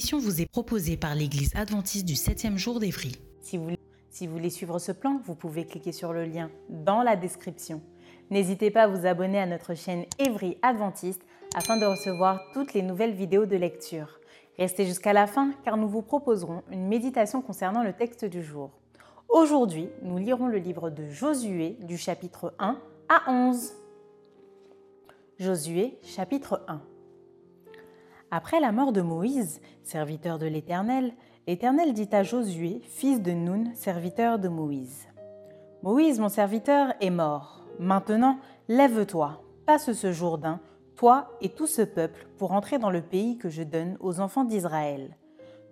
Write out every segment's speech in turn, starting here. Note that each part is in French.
Émission vous est proposée par l'Église adventiste du 7e jour d'Évry. Si vous, si vous voulez suivre ce plan, vous pouvez cliquer sur le lien dans la description. N'hésitez pas à vous abonner à notre chaîne Évry Adventiste afin de recevoir toutes les nouvelles vidéos de lecture. Restez jusqu'à la fin car nous vous proposerons une méditation concernant le texte du jour. Aujourd'hui, nous lirons le livre de Josué du chapitre 1 à 11. Josué chapitre 1 après la mort de Moïse, serviteur de l'Éternel, l'Éternel dit à Josué, fils de Nun, serviteur de Moïse. Moïse, mon serviteur, est mort. Maintenant, lève-toi, passe ce Jourdain, toi et tout ce peuple, pour entrer dans le pays que je donne aux enfants d'Israël.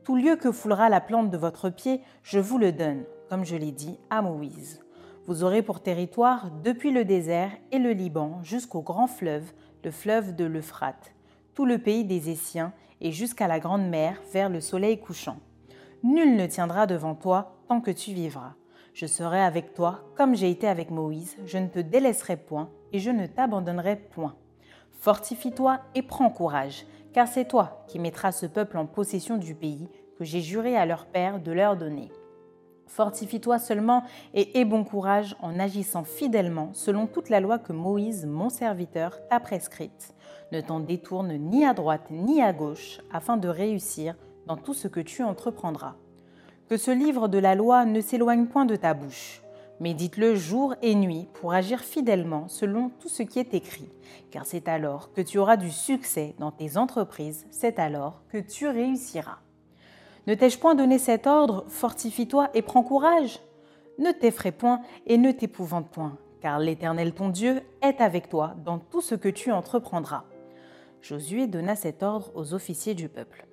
Tout lieu que foulera la plante de votre pied, je vous le donne, comme je l'ai dit à Moïse. Vous aurez pour territoire depuis le désert et le Liban jusqu'au grand fleuve, le fleuve de l'Euphrate tout le pays des Essiens et jusqu'à la grande mer vers le soleil couchant. Nul ne tiendra devant toi tant que tu vivras. Je serai avec toi comme j'ai été avec Moïse, je ne te délaisserai point et je ne t'abandonnerai point. Fortifie-toi et prends courage, car c'est toi qui mettras ce peuple en possession du pays que j'ai juré à leur père de leur donner. Fortifie-toi seulement et aie bon courage en agissant fidèlement selon toute la loi que Moïse, mon serviteur, t'a prescrite ne t'en détourne ni à droite ni à gauche, afin de réussir dans tout ce que tu entreprendras. Que ce livre de la loi ne s'éloigne point de ta bouche. Médite-le jour et nuit pour agir fidèlement selon tout ce qui est écrit, car c'est alors que tu auras du succès dans tes entreprises, c'est alors que tu réussiras. Ne t'ai-je point donné cet ordre, fortifie-toi et prends courage Ne t'effraie point et ne t'épouvante point, car l'Éternel ton Dieu est avec toi dans tout ce que tu entreprendras. Josué donna cet ordre aux officiers du peuple.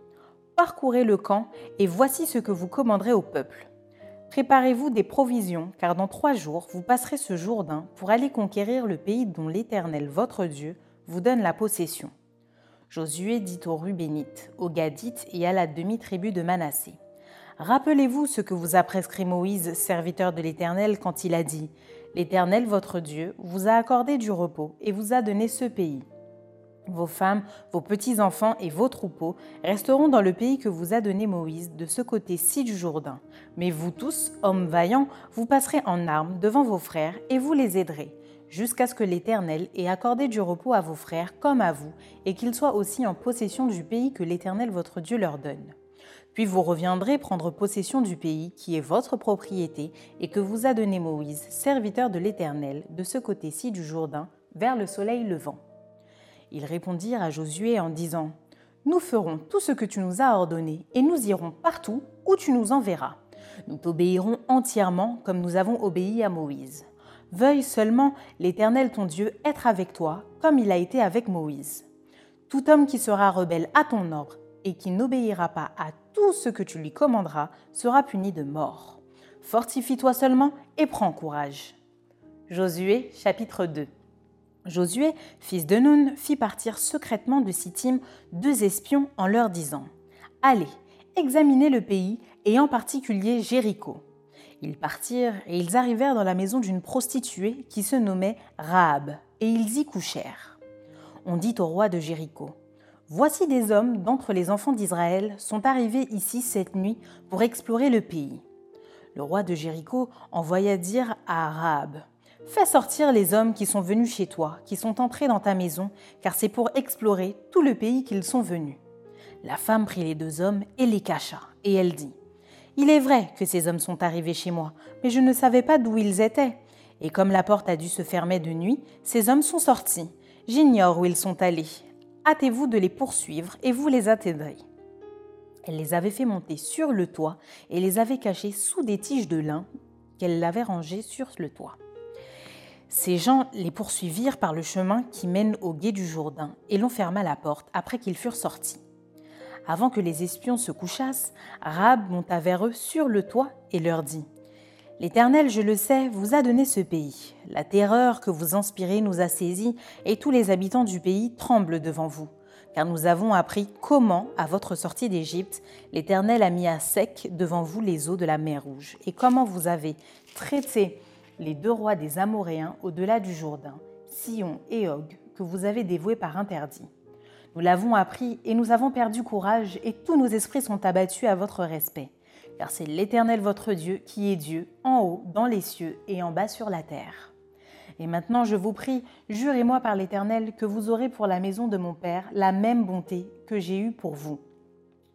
Parcourez le camp, et voici ce que vous commanderez au peuple. Préparez-vous des provisions, car dans trois jours vous passerez ce Jourdain pour aller conquérir le pays dont l'Éternel votre Dieu vous donne la possession. Josué dit aux Rubénites, aux Gadites et à la demi-tribu de Manassé. Rappelez-vous ce que vous a prescrit Moïse, serviteur de l'Éternel, quand il a dit L'Éternel votre Dieu vous a accordé du repos et vous a donné ce pays. Vos femmes, vos petits-enfants et vos troupeaux resteront dans le pays que vous a donné Moïse de ce côté-ci du Jourdain. Mais vous tous, hommes vaillants, vous passerez en armes devant vos frères et vous les aiderez, jusqu'à ce que l'Éternel ait accordé du repos à vos frères comme à vous, et qu'ils soient aussi en possession du pays que l'Éternel votre Dieu leur donne. Puis vous reviendrez prendre possession du pays qui est votre propriété et que vous a donné Moïse, serviteur de l'Éternel, de ce côté-ci du Jourdain, vers le soleil levant. Ils répondirent à Josué en disant Nous ferons tout ce que tu nous as ordonné, et nous irons partout où tu nous enverras. Nous t'obéirons entièrement comme nous avons obéi à Moïse. Veuille seulement l'Éternel ton Dieu être avec toi, comme il a été avec Moïse. Tout homme qui sera rebelle à ton ordre et qui n'obéira pas à tout ce que tu lui commanderas sera puni de mort. Fortifie-toi seulement et prends courage. Josué chapitre 2 Josué, fils de Nun, fit partir secrètement de Sittim deux espions en leur disant Allez, examinez le pays et en particulier Jéricho. Ils partirent et ils arrivèrent dans la maison d'une prostituée qui se nommait Rahab, et ils y couchèrent. On dit au roi de Jéricho Voici des hommes d'entre les enfants d'Israël sont arrivés ici cette nuit pour explorer le pays. Le roi de Jéricho envoya dire à Rahab Fais sortir les hommes qui sont venus chez toi, qui sont entrés dans ta maison, car c'est pour explorer tout le pays qu'ils sont venus. La femme prit les deux hommes et les cacha, et elle dit Il est vrai que ces hommes sont arrivés chez moi, mais je ne savais pas d'où ils étaient. Et comme la porte a dû se fermer de nuit, ces hommes sont sortis. J'ignore où ils sont allés. hâtez-vous de les poursuivre et vous les atteindrez. Elle les avait fait monter sur le toit et les avait cachés sous des tiges de lin qu'elle avait rangées sur le toit. Ces gens les poursuivirent par le chemin qui mène au gué du Jourdain et l'on ferma la porte après qu'ils furent sortis. Avant que les espions se couchassent, Rab monta vers eux sur le toit et leur dit L'Éternel, je le sais, vous a donné ce pays. La terreur que vous inspirez nous a saisis et tous les habitants du pays tremblent devant vous car nous avons appris comment, à votre sortie d'Égypte, l'Éternel a mis à sec devant vous les eaux de la mer Rouge, et comment vous avez traité les deux rois des Amoréens au-delà du Jourdain, Sion et Og, que vous avez dévoués par interdit. Nous l'avons appris et nous avons perdu courage, et tous nos esprits sont abattus à votre respect, car c'est l'Éternel votre Dieu qui est Dieu, en haut, dans les cieux, et en bas sur la terre. Et maintenant, je vous prie, jurez-moi par l'Éternel que vous aurez pour la maison de mon Père la même bonté que j'ai eue pour vous.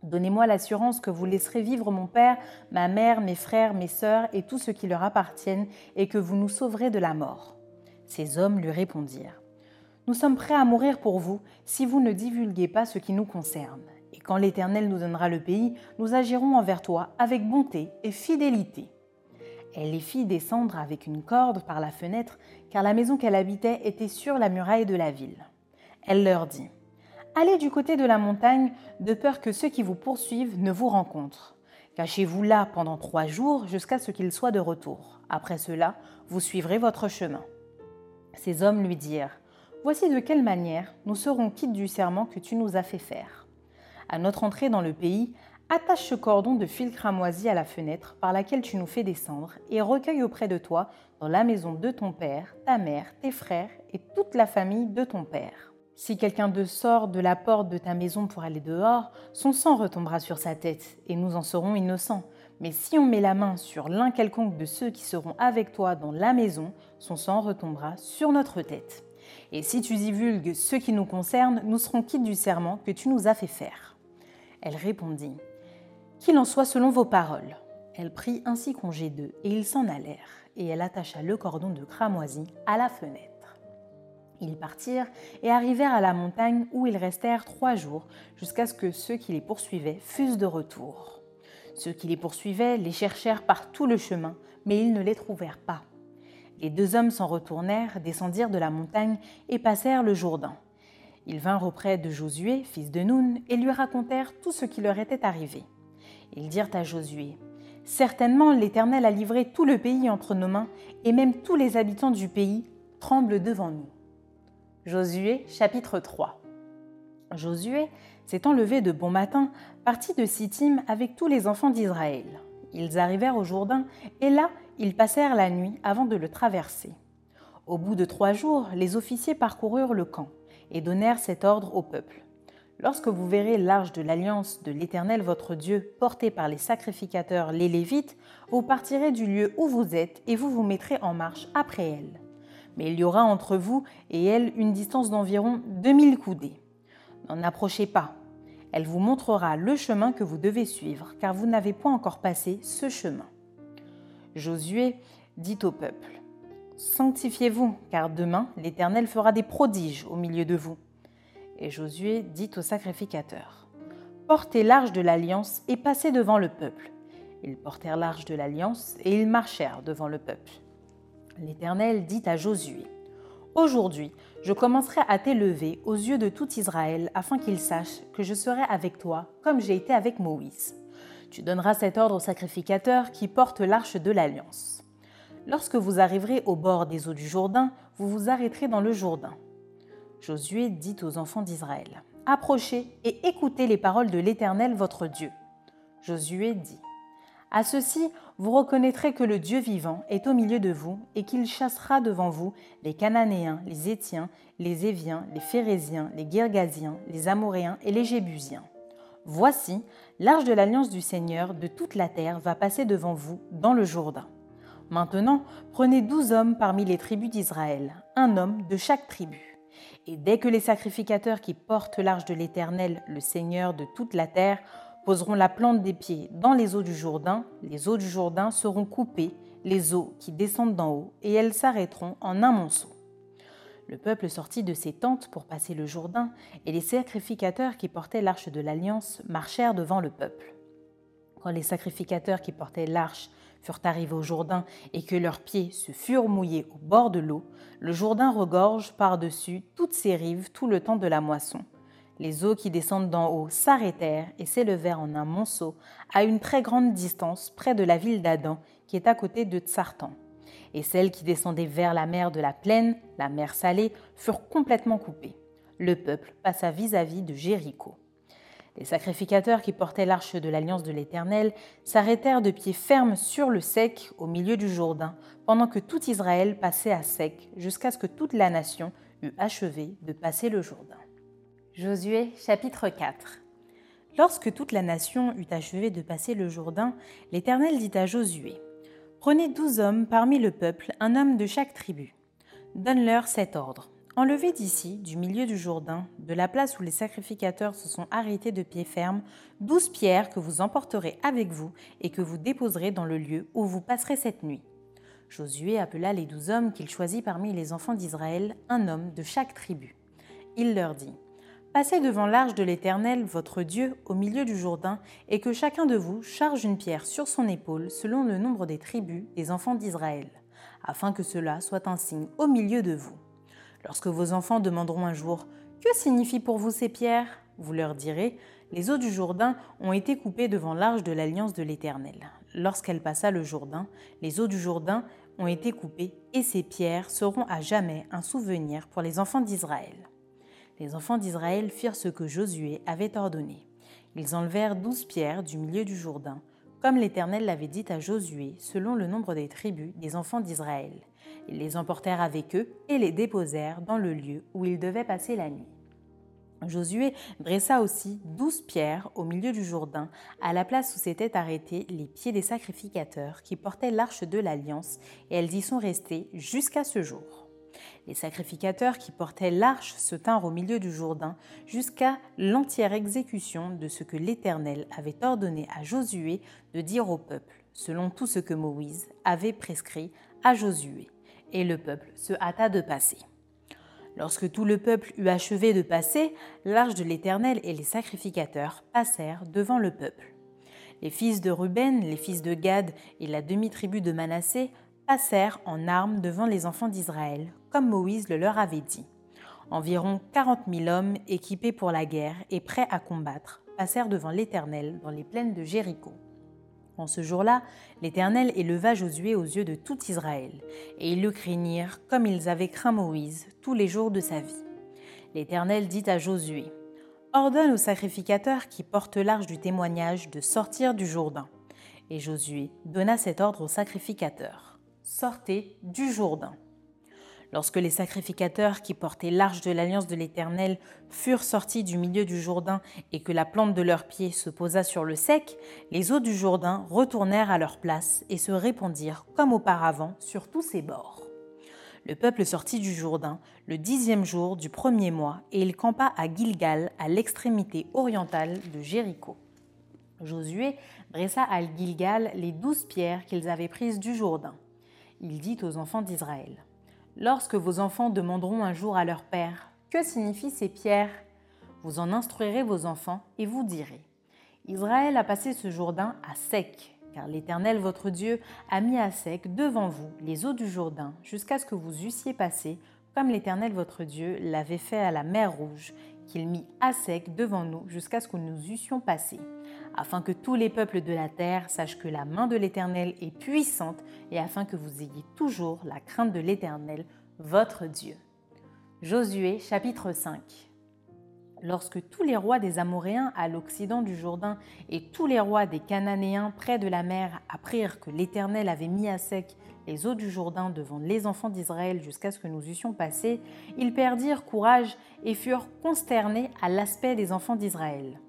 Donnez-moi l'assurance que vous laisserez vivre mon Père, ma mère, mes frères, mes sœurs et tout ce qui leur appartiennent, et que vous nous sauverez de la mort. Ces hommes lui répondirent. Nous sommes prêts à mourir pour vous si vous ne divulguez pas ce qui nous concerne. Et quand l'Éternel nous donnera le pays, nous agirons envers toi avec bonté et fidélité. Elle les fit descendre avec une corde par la fenêtre, car la maison qu'elle habitait était sur la muraille de la ville. Elle leur dit Allez du côté de la montagne, de peur que ceux qui vous poursuivent ne vous rencontrent. Cachez-vous là pendant trois jours jusqu'à ce qu'ils soient de retour. Après cela, vous suivrez votre chemin. Ces hommes lui dirent Voici de quelle manière nous serons quittes du serment que tu nous as fait faire. À notre entrée dans le pays, Attache ce cordon de fil cramoisi à la fenêtre par laquelle tu nous fais descendre et recueille auprès de toi, dans la maison de ton père, ta mère, tes frères et toute la famille de ton père. Si quelqu'un de sort de la porte de ta maison pour aller dehors, son sang retombera sur sa tête et nous en serons innocents. Mais si on met la main sur l'un quelconque de ceux qui seront avec toi dans la maison, son sang retombera sur notre tête. Et si tu divulgues ce qui nous concerne, nous serons quittes du serment que tu nous as fait faire. Elle répondit qu'il en soit selon vos paroles. Elle prit ainsi congé d'eux, et ils s'en allèrent, et elle attacha le cordon de cramoisi à la fenêtre. Ils partirent et arrivèrent à la montagne où ils restèrent trois jours, jusqu'à ce que ceux qui les poursuivaient fussent de retour. Ceux qui les poursuivaient les cherchèrent par tout le chemin, mais ils ne les trouvèrent pas. Les deux hommes s'en retournèrent, descendirent de la montagne et passèrent le Jourdain. Ils vinrent auprès de Josué, fils de Noun, et lui racontèrent tout ce qui leur était arrivé. Ils dirent à Josué, Certainement l'Éternel a livré tout le pays entre nos mains, et même tous les habitants du pays tremblent devant nous. Josué chapitre 3 Josué s'étant levé de bon matin, partit de Sittim avec tous les enfants d'Israël. Ils arrivèrent au Jourdain, et là ils passèrent la nuit avant de le traverser. Au bout de trois jours, les officiers parcoururent le camp et donnèrent cet ordre au peuple. Lorsque vous verrez l'arche de l'alliance de l'Éternel votre Dieu portée par les sacrificateurs les Lévites, vous partirez du lieu où vous êtes et vous vous mettrez en marche après elle. Mais il y aura entre vous et elle une distance d'environ 2000 coudées. N'en approchez pas. Elle vous montrera le chemin que vous devez suivre, car vous n'avez point encore passé ce chemin. Josué dit au peuple, Sanctifiez-vous, car demain l'Éternel fera des prodiges au milieu de vous. Et Josué dit au sacrificateur Portez l'arche de l'alliance et passez devant le peuple. Ils portèrent l'arche de l'alliance et ils marchèrent devant le peuple. L'Éternel dit à Josué Aujourd'hui, je commencerai à t'élever aux yeux de tout Israël afin qu'ils sachent que je serai avec toi comme j'ai été avec Moïse. Tu donneras cet ordre au sacrificateur qui porte l'arche de l'alliance. Lorsque vous arriverez au bord des eaux du Jourdain, vous vous arrêterez dans le Jourdain. Josué dit aux enfants d'Israël, Approchez et écoutez les paroles de l'Éternel votre Dieu. Josué dit, À ceci, vous reconnaîtrez que le Dieu vivant est au milieu de vous et qu'il chassera devant vous les Cananéens, les Étiens, les Éviens, les Phérésiens, les Girgasiens, les Amoréens et les Jébusiens. Voici, l'arche de l'alliance du Seigneur de toute la terre va passer devant vous dans le Jourdain. Maintenant, prenez douze hommes parmi les tribus d'Israël, un homme de chaque tribu. Et dès que les sacrificateurs qui portent l'arche de l'Éternel, le Seigneur de toute la terre, poseront la plante des pieds dans les eaux du Jourdain, les eaux du Jourdain seront coupées, les eaux qui descendent d'en haut, et elles s'arrêteront en un monceau. Le peuple sortit de ses tentes pour passer le Jourdain, et les sacrificateurs qui portaient l'arche de l'Alliance marchèrent devant le peuple. Quand les sacrificateurs qui portaient l'arche furent arrivés au Jourdain et que leurs pieds se furent mouillés au bord de l'eau, le Jourdain regorge par-dessus toutes ses rives tout le temps de la moisson. Les eaux qui descendent d'en haut s'arrêtèrent et s'élevèrent en un monceau à une très grande distance près de la ville d'Adam qui est à côté de Tsartan. Et celles qui descendaient vers la mer de la plaine, la mer salée, furent complètement coupées. Le peuple passa vis-à-vis de Jéricho. Les sacrificateurs qui portaient l'arche de l'alliance de l'Éternel s'arrêtèrent de pied ferme sur le sec au milieu du Jourdain, pendant que tout Israël passait à sec, jusqu'à ce que toute la nation eût achevé de passer le Jourdain. Josué chapitre 4 Lorsque toute la nation eut achevé de passer le Jourdain, l'Éternel dit à Josué Prenez douze hommes parmi le peuple, un homme de chaque tribu. Donne-leur cet ordre. Enlevez d'ici, du milieu du Jourdain, de la place où les sacrificateurs se sont arrêtés de pied ferme, douze pierres que vous emporterez avec vous et que vous déposerez dans le lieu où vous passerez cette nuit. Josué appela les douze hommes qu'il choisit parmi les enfants d'Israël, un homme de chaque tribu. Il leur dit Passez devant l'arche de l'Éternel, votre Dieu, au milieu du Jourdain, et que chacun de vous charge une pierre sur son épaule selon le nombre des tribus des enfants d'Israël, afin que cela soit un signe au milieu de vous. Lorsque vos enfants demanderont un jour Que signifient pour vous ces pierres? vous leur direz Les eaux du Jourdain ont été coupées devant l'arche de l'alliance de l'Éternel. Lorsqu'elle passa le Jourdain, les eaux du Jourdain ont été coupées et ces pierres seront à jamais un souvenir pour les enfants d'Israël. Les enfants d'Israël firent ce que Josué avait ordonné. Ils enlevèrent douze pierres du milieu du Jourdain, comme l'Éternel l'avait dit à Josué, selon le nombre des tribus des enfants d'Israël. Ils les emportèrent avec eux et les déposèrent dans le lieu où ils devaient passer la nuit. Josué dressa aussi douze pierres au milieu du Jourdain, à la place où s'étaient arrêtés les pieds des sacrificateurs qui portaient l'arche de l'Alliance, et elles y sont restées jusqu'à ce jour. Les sacrificateurs qui portaient l'arche se tinrent au milieu du Jourdain jusqu'à l'entière exécution de ce que l'Éternel avait ordonné à Josué de dire au peuple, selon tout ce que Moïse avait prescrit à Josué et le peuple se hâta de passer. Lorsque tout le peuple eut achevé de passer, l'arche de l'Éternel et les sacrificateurs passèrent devant le peuple. Les fils de Ruben, les fils de Gad et la demi-tribu de Manassé passèrent en armes devant les enfants d'Israël, comme Moïse le leur avait dit. Environ quarante mille hommes équipés pour la guerre et prêts à combattre passèrent devant l'Éternel dans les plaines de Jéricho. En ce jour-là, l'Éternel éleva Josué aux yeux de tout Israël, et ils le craignirent comme ils avaient craint Moïse tous les jours de sa vie. L'Éternel dit à Josué, Ordonne aux sacrificateurs qui portent l'arche du témoignage de sortir du Jourdain. Et Josué donna cet ordre aux sacrificateurs. Sortez du Jourdain. Lorsque les sacrificateurs qui portaient l'arche de l'alliance de l'Éternel furent sortis du milieu du Jourdain et que la plante de leurs pieds se posa sur le sec, les eaux du Jourdain retournèrent à leur place et se répandirent comme auparavant sur tous ses bords. Le peuple sortit du Jourdain le dixième jour du premier mois et il campa à Gilgal, à l'extrémité orientale de Jéricho. Josué dressa à Gilgal les douze pierres qu'ils avaient prises du Jourdain. Il dit aux enfants d'Israël Lorsque vos enfants demanderont un jour à leur père. Que signifient ces pierres? Vous en instruirez vos enfants et vous direz Israël a passé ce Jourdain à sec, car l'Éternel votre Dieu a mis à sec devant vous les eaux du Jourdain jusqu'à ce que vous eussiez passé, comme l'Éternel votre Dieu l'avait fait à la mer Rouge, qu'il mit à sec devant nous jusqu'à ce que nous eussions passé, afin que tous les peuples de la terre sachent que la main de l'Éternel est puissante et afin que vous ayez toujours la crainte de l'Éternel, votre Dieu. Josué chapitre 5 Lorsque tous les rois des Amoréens à l'occident du Jourdain et tous les rois des Cananéens près de la mer apprirent que l'Éternel avait mis à sec les eaux du Jourdain devant les enfants d'Israël jusqu'à ce que nous eussions passé, ils perdirent courage et furent consternés à l'aspect des enfants d'Israël.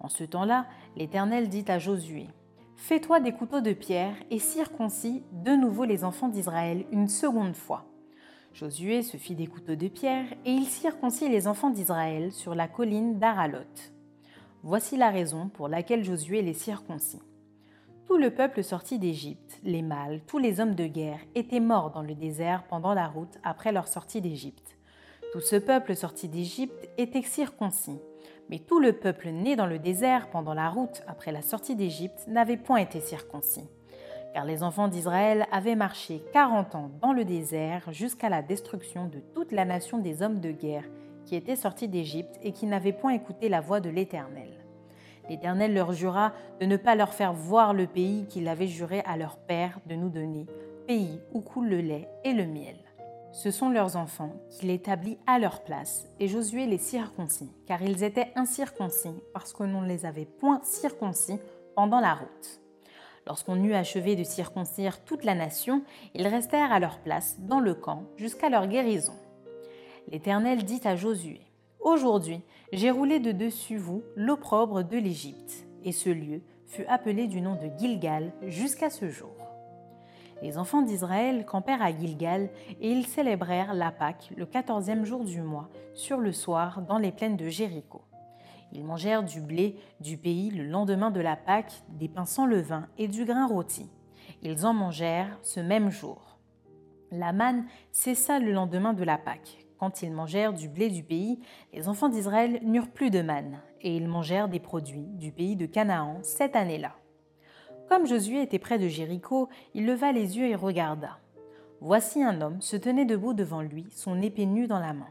En ce temps-là, l'Éternel dit à Josué, Fais-toi des couteaux de pierre et circoncis de nouveau les enfants d'Israël une seconde fois. Josué se fit des couteaux de pierre et il circoncit les enfants d'Israël sur la colline d'Aralot. Voici la raison pour laquelle Josué les circoncit. Tout le peuple sorti d'Égypte, les mâles, tous les hommes de guerre, étaient morts dans le désert pendant la route après leur sortie d'Égypte. Tout ce peuple sorti d'Égypte était circoncis, mais tout le peuple né dans le désert pendant la route après la sortie d'Égypte n'avait point été circoncis. Car les enfants d'Israël avaient marché quarante ans dans le désert jusqu'à la destruction de toute la nation des hommes de guerre qui étaient sortis d'Égypte et qui n'avaient point écouté la voix de l'Éternel. L'Éternel leur jura de ne pas leur faire voir le pays qu'il avait juré à leur père de nous donner, pays où coule le lait et le miel. Ce sont leurs enfants qu'il établit à leur place, et Josué les circoncis, car ils étaient incirconcis, parce que ne les avait point circoncis pendant la route. Lorsqu'on eut achevé de circoncire toute la nation, ils restèrent à leur place dans le camp jusqu'à leur guérison. L'Éternel dit à Josué, Aujourd'hui, j'ai roulé de dessus vous l'opprobre de l'Égypte, et ce lieu fut appelé du nom de Gilgal jusqu'à ce jour. Les enfants d'Israël campèrent à Gilgal et ils célébrèrent la Pâque le quatorzième jour du mois, sur le soir, dans les plaines de Jéricho. Ils mangèrent du blé du pays le lendemain de la Pâque, des pains sans levain et du grain rôti. Ils en mangèrent ce même jour. La manne cessa le lendemain de la Pâque. Quand ils mangèrent du blé du pays, les enfants d'Israël n'eurent plus de manne, et ils mangèrent des produits du pays de Canaan cette année-là. Comme Josué était près de Jéricho, il leva les yeux et regarda. Voici un homme se tenait debout devant lui, son épée nue dans la main.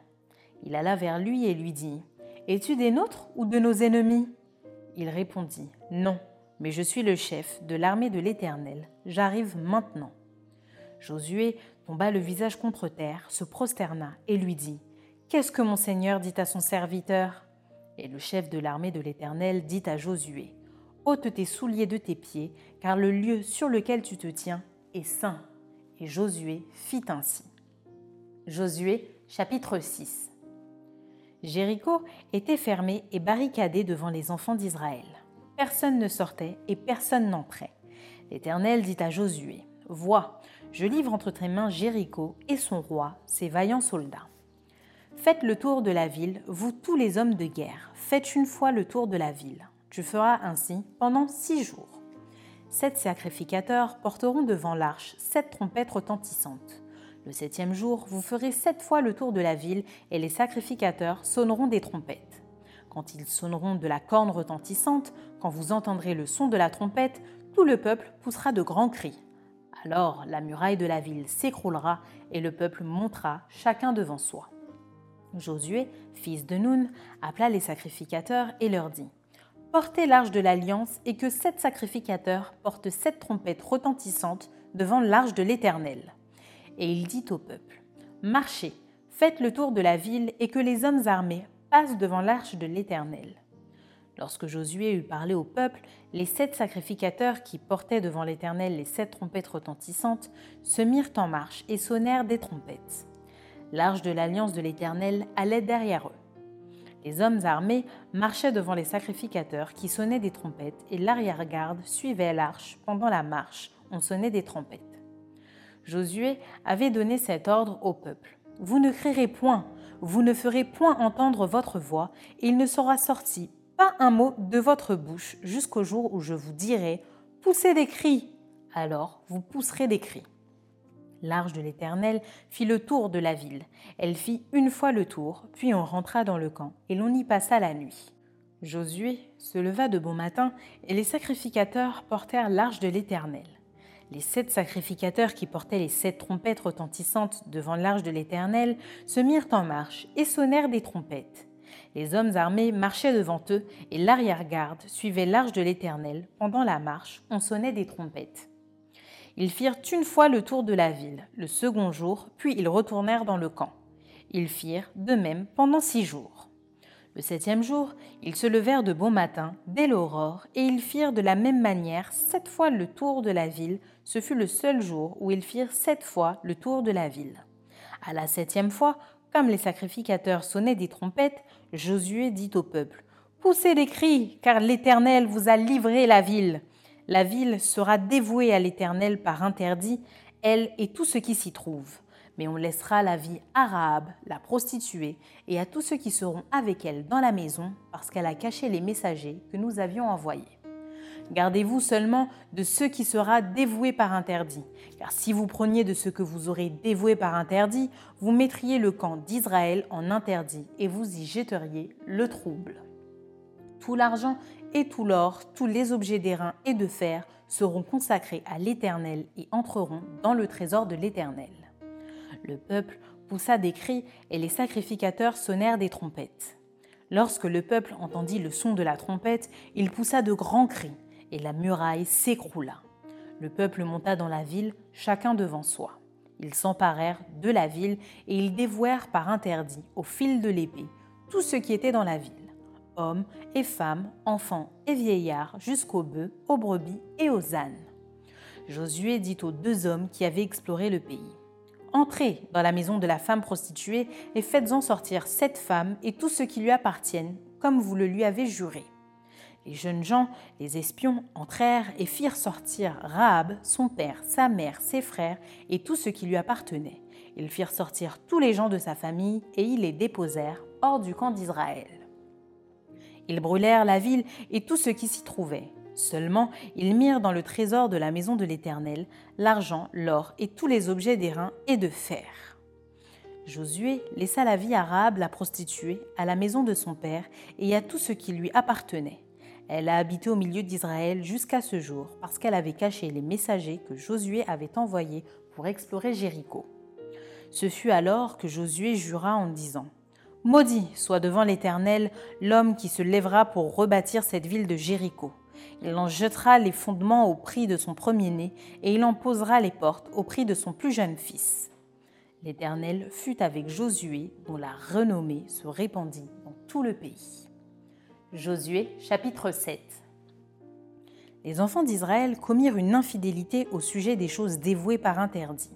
Il alla vers lui et lui dit Es-tu des nôtres ou de nos ennemis? Il répondit Non, mais je suis le chef de l'armée de l'Éternel. J'arrive maintenant. Josué tomba le visage contre terre, se prosterna et lui dit Qu'est-ce que mon Seigneur dit à son serviteur? Et le chef de l'armée de l'Éternel dit à Josué ôte tes souliers de tes pieds, car le lieu sur lequel tu te tiens est saint. Et Josué fit ainsi. Josué chapitre 6 Jéricho était fermé et barricadé devant les enfants d'Israël. Personne ne sortait et personne n'entrait. L'Éternel dit à Josué, Vois, je livre entre tes mains Jéricho et son roi, ses vaillants soldats. Faites le tour de la ville, vous tous les hommes de guerre, faites une fois le tour de la ville. Tu feras ainsi pendant six jours. Sept sacrificateurs porteront devant l'arche sept trompettes retentissantes. Le septième jour, vous ferez sept fois le tour de la ville et les sacrificateurs sonneront des trompettes. Quand ils sonneront de la corne retentissante, quand vous entendrez le son de la trompette, tout le peuple poussera de grands cris. Alors la muraille de la ville s'écroulera et le peuple montera chacun devant soi. Josué, fils de Nun, appela les sacrificateurs et leur dit Portez l'arche de l'alliance et que sept sacrificateurs portent sept trompettes retentissantes devant l'arche de l'Éternel. Et il dit au peuple Marchez, faites le tour de la ville et que les hommes armés passent devant l'arche de l'Éternel. Lorsque Josué eut parlé au peuple, les sept sacrificateurs qui portaient devant l'Éternel les sept trompettes retentissantes se mirent en marche et sonnèrent des trompettes. L'arche de l'alliance de l'Éternel allait derrière eux. Les hommes armés marchaient devant les sacrificateurs qui sonnaient des trompettes et l'arrière-garde suivait l'arche pendant la marche, on sonnait des trompettes. Josué avait donné cet ordre au peuple. Vous ne crierez point, vous ne ferez point entendre votre voix, et il ne sera sorti pas un mot de votre bouche jusqu'au jour où je vous dirai Poussez des cris. Alors vous pousserez des cris. L'arche de l'Éternel fit le tour de la ville. Elle fit une fois le tour, puis on rentra dans le camp, et l'on y passa la nuit. Josué se leva de bon matin, et les sacrificateurs portèrent l'arche de l'Éternel. Les sept sacrificateurs qui portaient les sept trompettes retentissantes devant l'arche de l'Éternel se mirent en marche et sonnèrent des trompettes. Les hommes armés marchaient devant eux, et l'arrière-garde suivait l'arche de l'Éternel. Pendant la marche, on sonnait des trompettes. Ils firent une fois le tour de la ville, le second jour, puis ils retournèrent dans le camp. Ils firent de même pendant six jours. Le septième jour, ils se levèrent de bon matin, dès l'aurore, et ils firent de la même manière sept fois le tour de la ville. Ce fut le seul jour où ils firent sept fois le tour de la ville. À la septième fois, comme les sacrificateurs sonnaient des trompettes, Josué dit au peuple Poussez des cris, car l'Éternel vous a livré la ville la ville sera dévouée à l'Éternel par interdit, elle et tout ce qui s'y trouve. Mais on laissera la vie Rahab, la prostituée, et à tous ceux qui seront avec elle dans la maison, parce qu'elle a caché les messagers que nous avions envoyés. Gardez-vous seulement de ce qui sera dévoué par interdit, car si vous preniez de ce que vous aurez dévoué par interdit, vous mettriez le camp d'Israël en interdit et vous y jetteriez le trouble. Tout l'argent et tout l'or, tous les objets d'airain et de fer seront consacrés à l'Éternel et entreront dans le trésor de l'Éternel. Le peuple poussa des cris et les sacrificateurs sonnèrent des trompettes. Lorsque le peuple entendit le son de la trompette, il poussa de grands cris et la muraille s'écroula. Le peuple monta dans la ville, chacun devant soi. Ils s'emparèrent de la ville et ils dévouèrent par interdit, au fil de l'épée, tout ce qui était dans la ville hommes et femmes, enfants et vieillards, jusqu'aux bœufs, aux brebis et aux ânes. Josué dit aux deux hommes qui avaient exploré le pays Entrez dans la maison de la femme prostituée et faites-en sortir cette femme et tout ce qui lui appartiennent, comme vous le lui avez juré. Les jeunes gens, les espions, entrèrent et firent sortir Rahab, son père, sa mère, ses frères et tout ce qui lui appartenait. Ils firent sortir tous les gens de sa famille et ils les déposèrent hors du camp d'Israël. Ils brûlèrent la ville et tout ce qui s'y trouvait. Seulement, ils mirent dans le trésor de la maison de l'Éternel l'argent, l'or et tous les objets d'airain et de fer. Josué laissa la vie arabe la prostituée à la maison de son père et à tout ce qui lui appartenait. Elle a habité au milieu d'Israël jusqu'à ce jour parce qu'elle avait caché les messagers que Josué avait envoyés pour explorer Jéricho. Ce fut alors que Josué jura en disant Maudit soit devant l'Éternel l'homme qui se lèvera pour rebâtir cette ville de Jéricho. Il en jettera les fondements au prix de son premier-né, et il en posera les portes au prix de son plus jeune fils. L'Éternel fut avec Josué, dont la renommée se répandit dans tout le pays. Josué chapitre 7 Les enfants d'Israël commirent une infidélité au sujet des choses dévouées par interdit.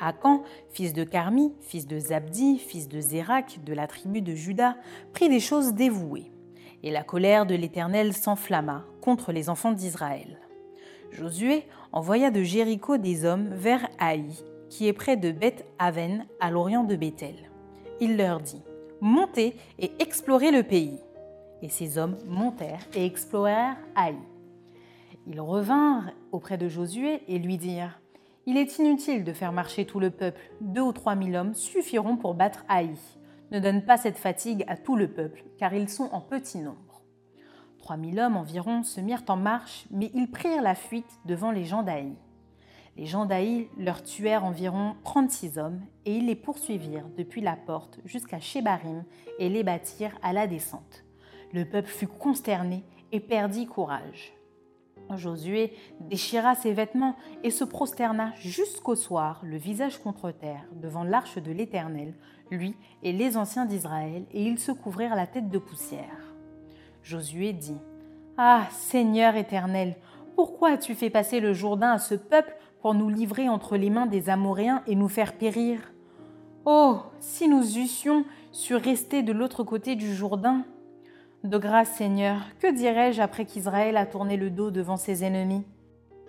Akan, fils de Carmi, fils de Zabdi, fils de Zérak, de la tribu de Juda, prit des choses dévouées. Et la colère de l'Éternel s'enflamma contre les enfants d'Israël. Josué envoya de Jéricho des hommes vers Haï, qui est près de Beth Aven, à l'orient de Bethel. Il leur dit Montez et explorez le pays. Et ces hommes montèrent et explorèrent Haï. Ils revinrent auprès de Josué et lui dirent il est inutile de faire marcher tout le peuple. Deux ou trois mille hommes suffiront pour battre Haï. Ne donne pas cette fatigue à tout le peuple, car ils sont en petit nombre. Trois mille hommes environ se mirent en marche, mais ils prirent la fuite devant les gens d'Haï. Les gens d'Haï leur tuèrent environ 36 hommes et ils les poursuivirent depuis la porte jusqu'à Shebarim et les battirent à la descente. Le peuple fut consterné et perdit courage. Josué déchira ses vêtements et se prosterna jusqu'au soir, le visage contre terre, devant l'arche de l'Éternel, lui et les anciens d'Israël, et ils se couvrirent la tête de poussière. Josué dit Ah, Seigneur éternel, pourquoi as-tu fait passer le Jourdain à ce peuple pour nous livrer entre les mains des Amoréens et nous faire périr? Oh, si nous eussions su rester de l'autre côté du Jourdain de grâce, Seigneur, que dirais-je après qu'Israël a tourné le dos devant ses ennemis?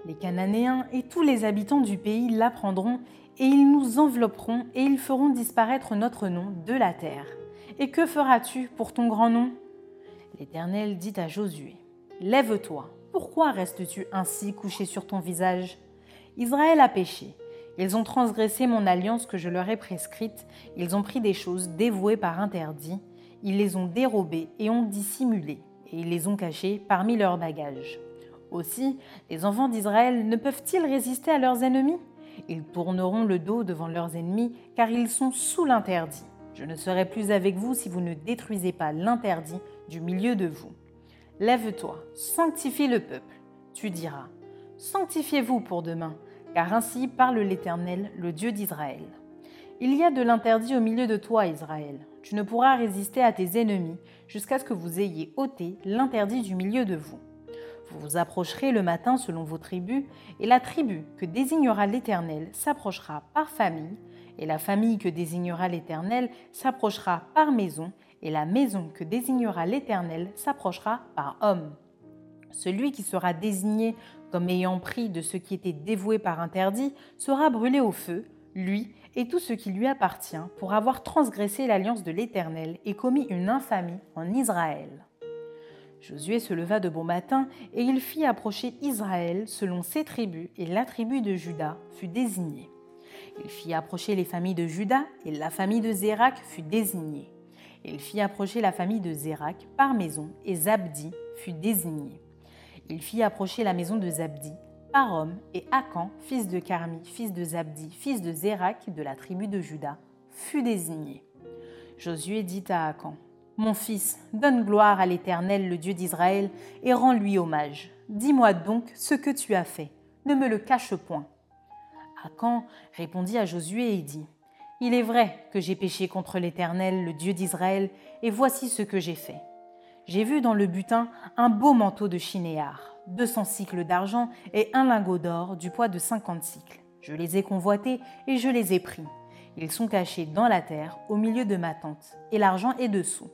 Les Cananéens et tous les habitants du pays l'apprendront, et ils nous envelopperont, et ils feront disparaître notre nom de la terre. Et que feras-tu pour ton grand nom? L'Éternel dit à Josué, Lève-toi, pourquoi restes-tu ainsi couché sur ton visage? Israël a péché, ils ont transgressé mon alliance que je leur ai prescrite, ils ont pris des choses dévouées par interdit, ils les ont dérobés et ont dissimulés, et ils les ont cachés parmi leurs bagages. Aussi, les enfants d'Israël ne peuvent-ils résister à leurs ennemis? Ils tourneront le dos devant leurs ennemis, car ils sont sous l'interdit. Je ne serai plus avec vous si vous ne détruisez pas l'interdit du milieu de vous. Lève-toi, sanctifie le peuple. Tu diras, Sanctifiez-vous pour demain, car ainsi parle l'Éternel, le Dieu d'Israël. Il y a de l'interdit au milieu de toi, Israël. Tu ne pourras résister à tes ennemis jusqu'à ce que vous ayez ôté l'interdit du milieu de vous. Vous vous approcherez le matin selon vos tribus, et la tribu que désignera l'Éternel s'approchera par famille, et la famille que désignera l'Éternel s'approchera par maison, et la maison que désignera l'Éternel s'approchera par homme. Celui qui sera désigné comme ayant pris de ce qui était dévoué par interdit sera brûlé au feu, lui et tout ce qui lui appartient, pour avoir transgressé l'alliance de l'Éternel et commis une infamie en Israël. Josué se leva de bon matin et il fit approcher Israël selon ses tribus et la tribu de Juda fut désignée. Il fit approcher les familles de Juda et la famille de Zérak fut désignée. Il fit approcher la famille de Zérak par maison et Zabdi fut désigné. Il fit approcher la maison de Zabdi par homme et Akan, fils de Carmi, fils de Zabdi, fils de Zérak de la tribu de Juda, fut désigné. Josué dit à Akan Mon fils, donne gloire à l'Éternel, le Dieu d'Israël, et rends-lui hommage. Dis-moi donc ce que tu as fait. Ne me le cache point. Akan répondit à Josué et dit Il est vrai que j'ai péché contre l'Éternel, le Dieu d'Israël, et voici ce que j'ai fait. J'ai vu dans le butin un beau manteau de chinéar, 200 cycles d'argent et un lingot d'or du poids de 50 cycles. Je les ai convoités et je les ai pris. Ils sont cachés dans la terre, au milieu de ma tente, et l'argent est dessous.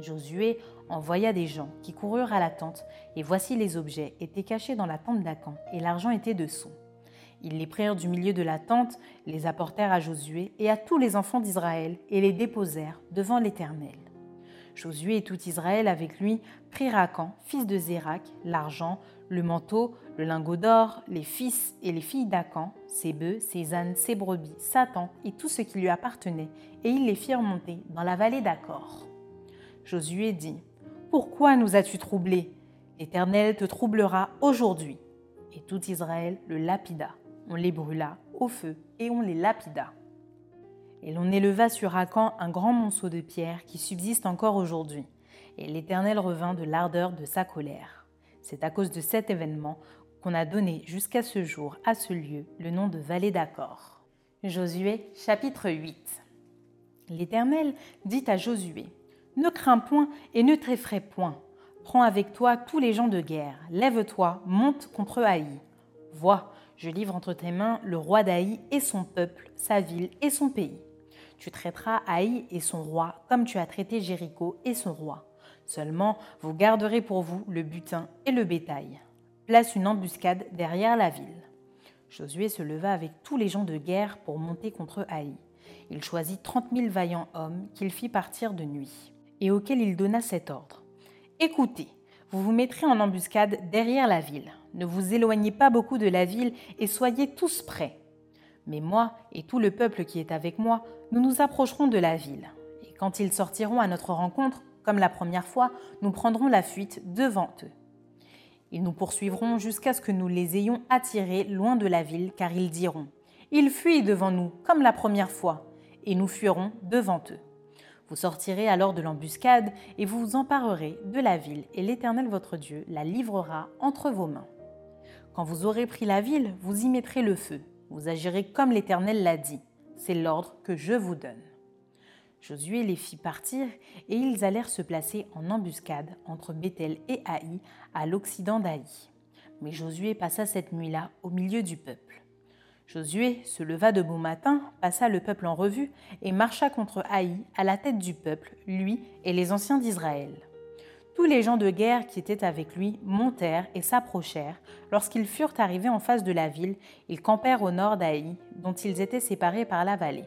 Josué envoya des gens qui coururent à la tente, et voici les objets étaient cachés dans la tente d'Acan, et l'argent était dessous. Ils les prirent du milieu de la tente, les apportèrent à Josué et à tous les enfants d'Israël, et les déposèrent devant l'Éternel. Josué et tout Israël avec lui prirent Acan, fils de Zérak, l'argent, le manteau, le lingot d'or, les fils et les filles d'Acan, ses bœufs, ses ânes, ses brebis, sa tente et tout ce qui lui appartenait, et ils les firent monter dans la vallée d'Accord. Josué dit Pourquoi nous as-tu troublés? L'Éternel te troublera aujourd'hui. Et tout Israël le lapida. On les brûla au feu et on les lapida. Et l'on éleva sur Acan un grand monceau de pierre qui subsiste encore aujourd'hui. Et l'Éternel revint de l'ardeur de sa colère. C'est à cause de cet événement qu'on a donné jusqu'à ce jour à ce lieu le nom de vallée d'Accord. Josué chapitre 8 L'Éternel dit à Josué Ne crains point et ne t'effraie point. Prends avec toi tous les gens de guerre. Lève-toi, monte contre Haï. Vois, je livre entre tes mains le roi d'Haï et son peuple, sa ville et son pays. Tu traiteras Haï et son roi comme tu as traité Jéricho et son roi. Seulement, vous garderez pour vous le butin et le bétail. Place une embuscade derrière la ville. Josué se leva avec tous les gens de guerre pour monter contre Haï. Il choisit trente mille vaillants hommes qu'il fit partir de nuit, et auxquels il donna cet ordre. Écoutez, vous vous mettrez en embuscade derrière la ville. Ne vous éloignez pas beaucoup de la ville et soyez tous prêts. Mais moi et tout le peuple qui est avec moi, nous nous approcherons de la ville. Et quand ils sortiront à notre rencontre, comme la première fois, nous prendrons la fuite devant eux. Ils nous poursuivront jusqu'à ce que nous les ayons attirés loin de la ville, car ils diront Ils fuient devant nous, comme la première fois, et nous fuirons devant eux. Vous sortirez alors de l'embuscade et vous vous emparerez de la ville, et l'Éternel votre Dieu la livrera entre vos mains. Quand vous aurez pris la ville, vous y mettrez le feu, vous agirez comme l'Éternel l'a dit. C'est l'ordre que je vous donne. Josué les fit partir et ils allèrent se placer en embuscade entre Bethel et Haï à l'occident d'Haï. Mais Josué passa cette nuit-là au milieu du peuple. Josué se leva de bon matin, passa le peuple en revue et marcha contre Haï à la tête du peuple, lui et les anciens d'Israël. Tous les gens de guerre qui étaient avec lui montèrent et s'approchèrent. Lorsqu'ils furent arrivés en face de la ville, ils campèrent au nord d'Aï, dont ils étaient séparés par la vallée.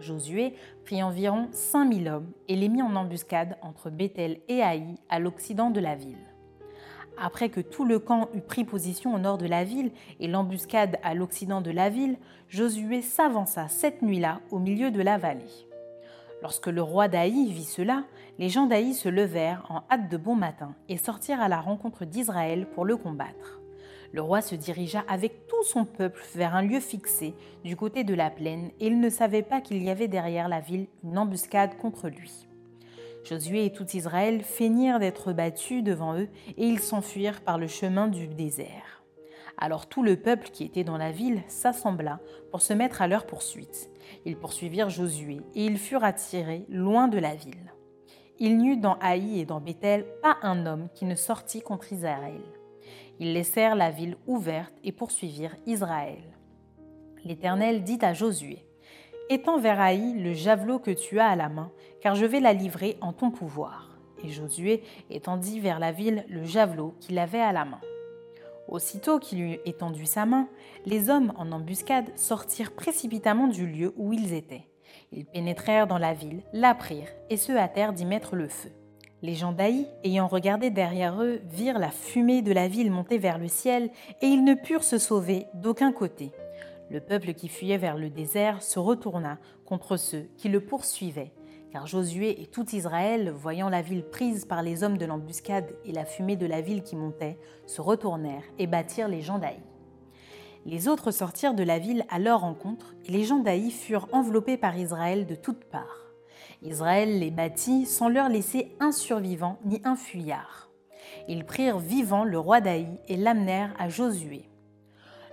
Josué prit environ 5000 hommes et les mit en embuscade entre Bethel et Haï à l'occident de la ville. Après que tout le camp eut pris position au nord de la ville et l'embuscade à l'occident de la ville, Josué s'avança cette nuit-là au milieu de la vallée. Lorsque le roi d'Aï vit cela, les gens d'Aï se levèrent en hâte de bon matin et sortirent à la rencontre d'Israël pour le combattre. Le roi se dirigea avec tout son peuple vers un lieu fixé du côté de la plaine et il ne savait pas qu'il y avait derrière la ville une embuscade contre lui. Josué et tout Israël feignirent d'être battus devant eux et ils s'enfuirent par le chemin du désert. Alors tout le peuple qui était dans la ville s'assembla pour se mettre à leur poursuite. Ils poursuivirent Josué et ils furent attirés loin de la ville. Il n'y eut dans Haï et dans Bethel pas un homme qui ne sortit contre Israël. Ils laissèrent la ville ouverte et poursuivirent Israël. L'Éternel dit à Josué Étends vers Haï le javelot que tu as à la main, car je vais la livrer en ton pouvoir. Et Josué étendit vers la ville le javelot qu'il avait à la main. Aussitôt qu'il eut étendu sa main, les hommes en embuscade sortirent précipitamment du lieu où ils étaient. Ils pénétrèrent dans la ville, la prirent et se hâtèrent d'y mettre le feu. Les gens d'Aï, ayant regardé derrière eux, virent la fumée de la ville monter vers le ciel, et ils ne purent se sauver d'aucun côté. Le peuple qui fuyait vers le désert se retourna contre ceux qui le poursuivaient, car Josué et tout Israël, voyant la ville prise par les hommes de l'embuscade et la fumée de la ville qui montait, se retournèrent et battirent les gens d'Aï. Les autres sortirent de la ville à leur rencontre, et les gens d'Aï furent enveloppés par Israël de toutes parts. Israël les battit sans leur laisser un survivant ni un fuyard. Ils prirent vivant le roi d'Aï et l'amenèrent à Josué.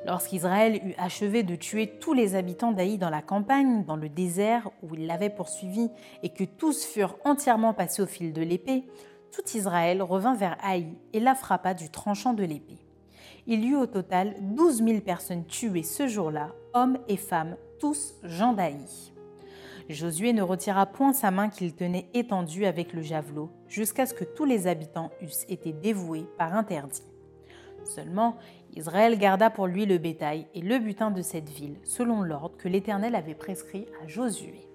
Lorsqu'Israël eut achevé de tuer tous les habitants d'Aï dans la campagne, dans le désert où il l'avait poursuivi, et que tous furent entièrement passés au fil de l'épée, tout Israël revint vers Haï et la frappa du tranchant de l'épée. Il y eut au total douze mille personnes tuées ce jour-là, hommes et femmes, tous gens d'Aï. Josué ne retira point sa main qu'il tenait étendue avec le javelot, jusqu'à ce que tous les habitants eussent été dévoués par interdit. Seulement, Israël garda pour lui le bétail et le butin de cette ville, selon l'ordre que l'Éternel avait prescrit à Josué.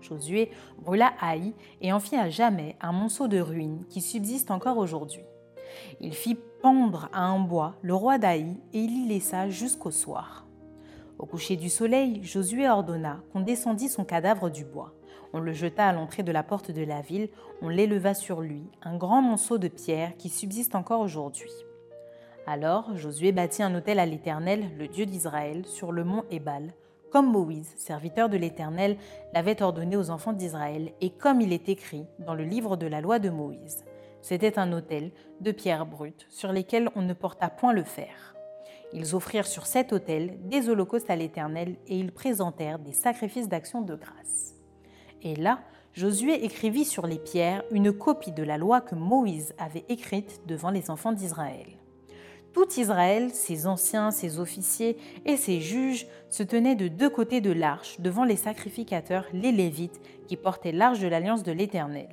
Josué brûla Haï et en fit à jamais un monceau de ruines qui subsiste encore aujourd'hui. Il fit pendre à un bois le roi d'Aï et il y laissa jusqu'au soir. Au coucher du soleil, Josué ordonna qu'on descendît son cadavre du bois. On le jeta à l'entrée de la porte de la ville, on l'éleva sur lui, un grand monceau de pierre qui subsiste encore aujourd'hui. Alors Josué bâtit un autel à l'Éternel, le Dieu d'Israël, sur le mont Ébal, comme Moïse, serviteur de l'Éternel, l'avait ordonné aux enfants d'Israël, et comme il est écrit dans le livre de la loi de Moïse. C'était un autel de pierres brutes sur lesquelles on ne porta point le fer. Ils offrirent sur cet autel des holocaustes à l'Éternel et ils présentèrent des sacrifices d'action de grâce. Et là, Josué écrivit sur les pierres une copie de la loi que Moïse avait écrite devant les enfants d'Israël. Tout Israël, ses anciens, ses officiers et ses juges se tenaient de deux côtés de l'arche devant les sacrificateurs, les Lévites, qui portaient l'arche de l'alliance de l'Éternel.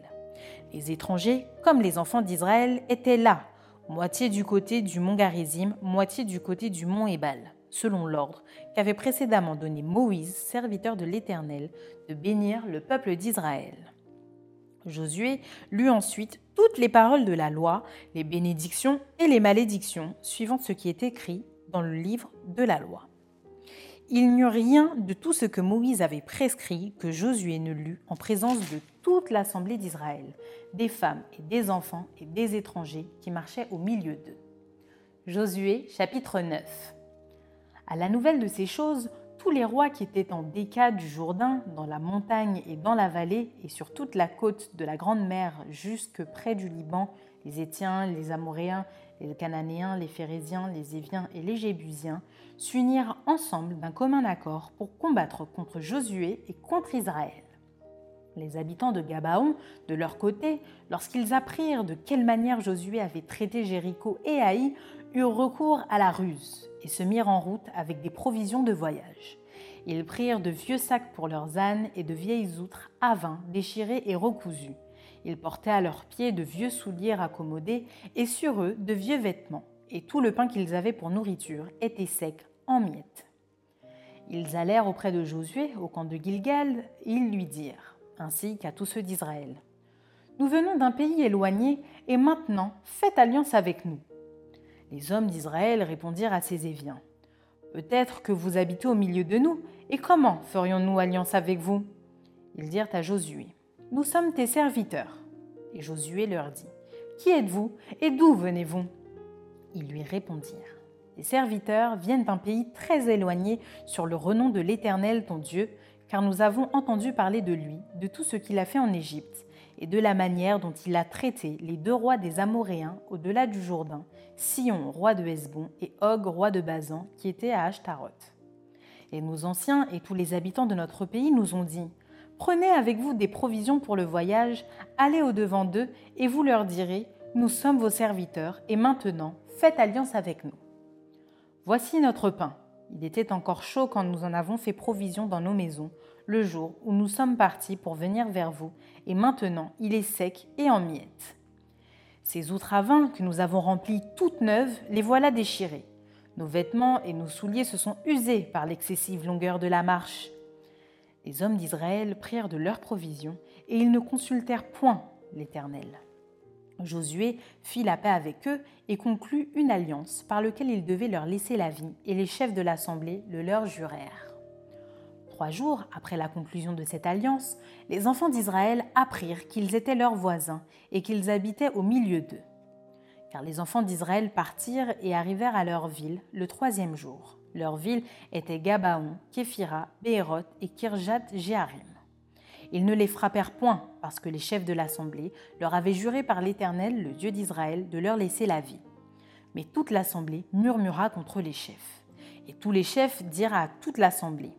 Les étrangers, comme les enfants d'Israël, étaient là moitié du côté du mont Garizim, moitié du côté du mont Ébal, selon l'ordre qu'avait précédemment donné Moïse, serviteur de l'Éternel, de bénir le peuple d'Israël. Josué lut ensuite toutes les paroles de la loi, les bénédictions et les malédictions, suivant ce qui est écrit dans le livre de la loi. Il n'y eut rien de tout ce que Moïse avait prescrit que Josué ne lut en présence de toute l'assemblée d'Israël, des femmes et des enfants et des étrangers qui marchaient au milieu d'eux. Josué chapitre 9 À la nouvelle de ces choses, tous les rois qui étaient en décade du Jourdain, dans la montagne et dans la vallée, et sur toute la côte de la Grande Mer jusque près du Liban, les Étiens, les Amoréens, les Cananéens, les Phérésiens, les Éviens et les Jébusiens, s'unirent ensemble d'un commun accord pour combattre contre Josué et contre Israël. Les habitants de Gabaon, de leur côté, lorsqu'ils apprirent de quelle manière Josué avait traité Jéricho et Haï, eurent recours à la ruse et se mirent en route avec des provisions de voyage. Ils prirent de vieux sacs pour leurs ânes et de vieilles outres à vin déchirées et recousues. Ils portaient à leurs pieds de vieux souliers raccommodés et sur eux de vieux vêtements, et tout le pain qu'ils avaient pour nourriture était sec en miettes. Ils allèrent auprès de Josué au camp de Gilgal et ils lui dirent, ainsi qu'à tous ceux d'Israël Nous venons d'un pays éloigné et maintenant faites alliance avec nous. Les hommes d'Israël répondirent à ces Éviens Peut-être que vous habitez au milieu de nous, et comment ferions-nous alliance avec vous? Ils dirent à Josué Nous sommes tes serviteurs. Et Josué leur dit Qui êtes-vous et d'où venez-vous? Ils lui répondirent Les serviteurs viennent d'un pays très éloigné sur le renom de l'Éternel ton Dieu, car nous avons entendu parler de lui, de tout ce qu'il a fait en Égypte, et de la manière dont il a traité les deux rois des Amoréens au-delà du Jourdain, Sion, roi de Hesbon, et Og, roi de Bazan, qui étaient à Ashtaroth. Et nos anciens et tous les habitants de notre pays nous ont dit Prenez avec vous des provisions pour le voyage, allez au-devant d'eux, et vous leur direz Nous sommes vos serviteurs, et maintenant faites alliance avec nous. Voici notre pain. Il était encore chaud quand nous en avons fait provision dans nos maisons, le jour où nous sommes partis pour venir vers vous, et maintenant il est sec et en miettes. Ces outres à vin que nous avons remplies toutes neuves, les voilà déchirées. Nos vêtements et nos souliers se sont usés par l'excessive longueur de la marche. Les hommes d'Israël prirent de leurs provisions, et ils ne consultèrent point l'Éternel. Josué fit la paix avec eux et conclut une alliance par laquelle il devait leur laisser la vie, et les chefs de l'assemblée le leur jurèrent. Trois jours après la conclusion de cette alliance, les enfants d'Israël apprirent qu'ils étaient leurs voisins et qu'ils habitaient au milieu d'eux. Car les enfants d'Israël partirent et arrivèrent à leur ville le troisième jour. Leur ville était Gabaon, Képhira, Béhéroth et Kirjat Jéharim. Ils ne les frappèrent point, parce que les chefs de l'assemblée leur avaient juré par l'Éternel, le Dieu d'Israël, de leur laisser la vie. Mais toute l'assemblée murmura contre les chefs. Et tous les chefs dirent à toute l'assemblée,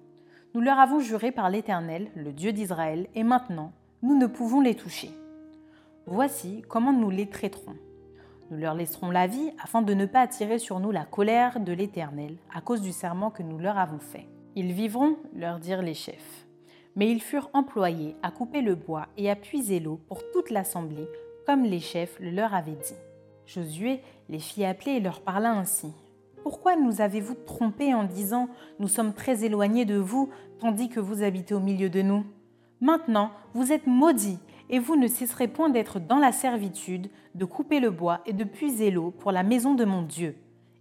Nous leur avons juré par l'Éternel, le Dieu d'Israël, et maintenant, nous ne pouvons les toucher. Voici comment nous les traiterons. Nous leur laisserons la vie afin de ne pas attirer sur nous la colère de l'Éternel à cause du serment que nous leur avons fait. Ils vivront, leur dirent les chefs mais ils furent employés à couper le bois et à puiser l'eau pour toute l'assemblée, comme les chefs le leur avaient dit. Josué les fit appeler et leur parla ainsi. Pourquoi nous avez-vous trompés en disant Nous sommes très éloignés de vous, tandis que vous habitez au milieu de nous? Maintenant, vous êtes maudits, et vous ne cesserez point d'être dans la servitude, de couper le bois et de puiser l'eau pour la maison de mon Dieu.